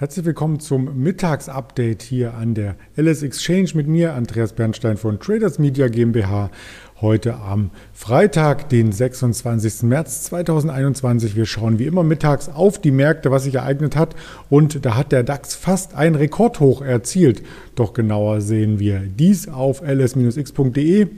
Herzlich willkommen zum Mittagsupdate hier an der LS Exchange mit mir, Andreas Bernstein von Traders Media GmbH. Heute am Freitag, den 26. März 2021. Wir schauen wie immer mittags auf die Märkte, was sich ereignet hat. Und da hat der DAX fast ein Rekordhoch erzielt. Doch genauer sehen wir dies auf ls-x.de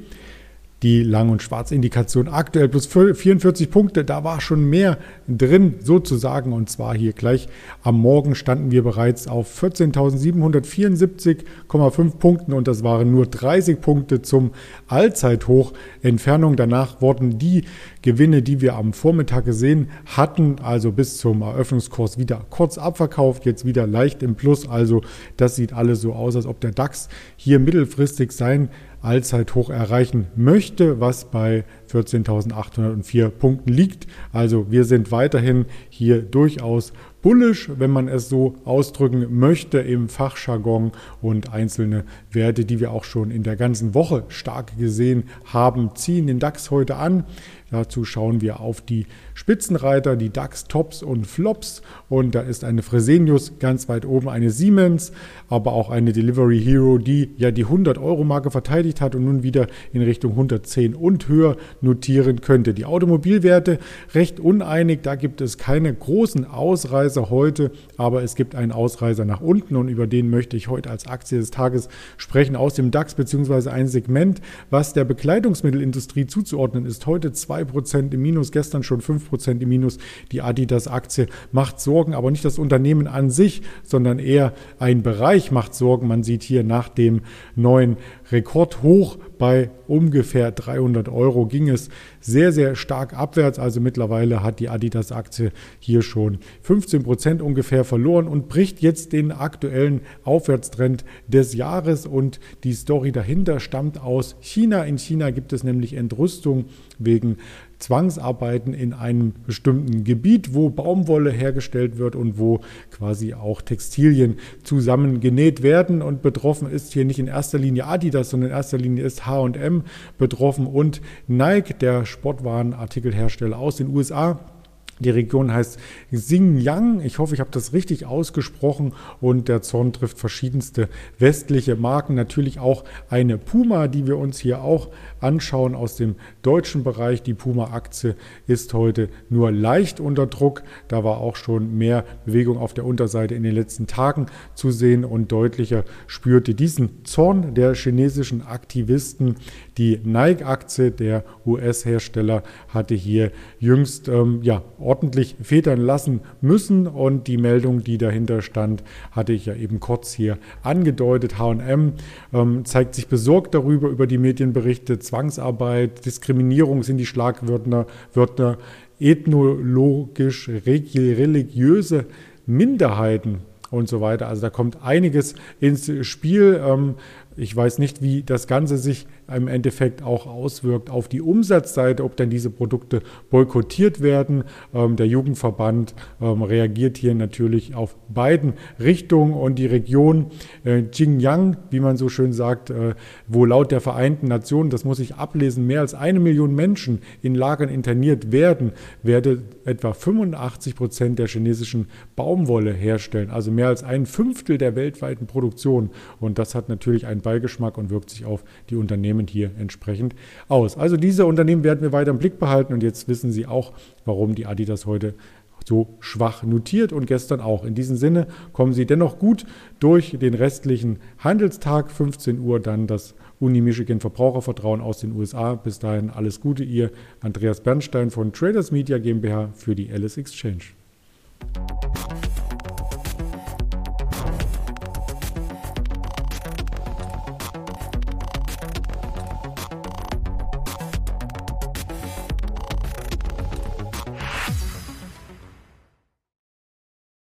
die Lang- und Schwarzindikation aktuell plus 44 Punkte. Da war schon mehr drin sozusagen. Und zwar hier gleich am Morgen standen wir bereits auf 14.774,5 Punkten und das waren nur 30 Punkte zum Allzeithoch. Entfernung danach wurden die Gewinne, die wir am Vormittag gesehen hatten, also bis zum Eröffnungskurs wieder kurz abverkauft, jetzt wieder leicht im Plus. Also das sieht alles so aus, als ob der DAX hier mittelfristig sein Allzeithoch erreichen möchte, was bei 14.804 Punkten liegt. Also wir sind weiterhin hier durchaus bullish, wenn man es so ausdrücken möchte im Fachjargon und einzelne Werte, die wir auch schon in der ganzen Woche stark gesehen haben, ziehen den DAX heute an. Dazu schauen wir auf die Spitzenreiter, die DAX Tops und Flops. Und da ist eine Fresenius ganz weit oben, eine Siemens, aber auch eine Delivery Hero, die ja die 100-Euro-Marke verteidigt hat und nun wieder in Richtung 110 und höher notieren könnte. Die Automobilwerte recht uneinig, da gibt es keine großen Ausreißer heute, aber es gibt einen Ausreißer nach unten und über den möchte ich heute als Aktie des Tages sprechen aus dem DAX bzw. ein Segment, was der Bekleidungsmittelindustrie zuzuordnen ist. Heute zwei 2% im Minus, gestern schon 5% im Minus. Die Adidas-Aktie macht Sorgen, aber nicht das Unternehmen an sich, sondern eher ein Bereich macht Sorgen. Man sieht hier nach dem neuen Rekordhoch bei ungefähr 300 Euro ging es sehr, sehr stark abwärts. Also mittlerweile hat die Adidas-Aktie hier schon 15 Prozent ungefähr verloren und bricht jetzt den aktuellen Aufwärtstrend des Jahres. Und die Story dahinter stammt aus China. In China gibt es nämlich Entrüstung wegen Zwangsarbeiten in einem bestimmten Gebiet, wo Baumwolle hergestellt wird und wo quasi auch Textilien zusammengenäht werden. Und betroffen ist hier nicht in erster Linie Adidas, sondern in erster Linie ist HM betroffen und Nike, der Sportwarenartikelhersteller aus den USA. Die Region heißt Xinjiang. Ich hoffe, ich habe das richtig ausgesprochen. Und der Zorn trifft verschiedenste westliche Marken. Natürlich auch eine Puma, die wir uns hier auch anschauen aus dem deutschen Bereich. Die Puma-Aktie ist heute nur leicht unter Druck. Da war auch schon mehr Bewegung auf der Unterseite in den letzten Tagen zu sehen und deutlicher spürte diesen Zorn der chinesischen Aktivisten. Die Nike-Aktie, der US-Hersteller, hatte hier jüngst ähm, ja, ordentlich federn lassen müssen und die Meldung, die dahinter stand, hatte ich ja eben kurz hier angedeutet. HM ähm, zeigt sich besorgt darüber, über die Medienberichte Zwangsarbeit, Diskriminierung sind die Schlagwörter, Wörter, ethnologisch, religiöse Minderheiten und so weiter. Also da kommt einiges ins Spiel. Ähm, ich weiß nicht, wie das Ganze sich im Endeffekt auch auswirkt auf die Umsatzseite, ob denn diese Produkte boykottiert werden. Ähm, der Jugendverband ähm, reagiert hier natürlich auf beiden Richtungen und die Region äh, Xinjiang, wie man so schön sagt, äh, wo laut der Vereinten Nationen, das muss ich ablesen, mehr als eine Million Menschen in Lagern interniert werden, werde etwa 85 Prozent der chinesischen Baumwolle herstellen, also mehr als ein Fünftel der weltweiten Produktion. Und das hat natürlich einen Beigeschmack und wirkt sich auf die Unternehmen hier entsprechend aus. Also diese Unternehmen werden wir weiter im Blick behalten und jetzt wissen Sie auch, warum die Adidas heute so schwach notiert und gestern auch. In diesem Sinne kommen Sie dennoch gut durch den restlichen Handelstag. 15 Uhr dann das Uni Michigan Verbrauchervertrauen aus den USA. Bis dahin alles Gute, Ihr Andreas Bernstein von Traders Media GmbH für die Alice Exchange.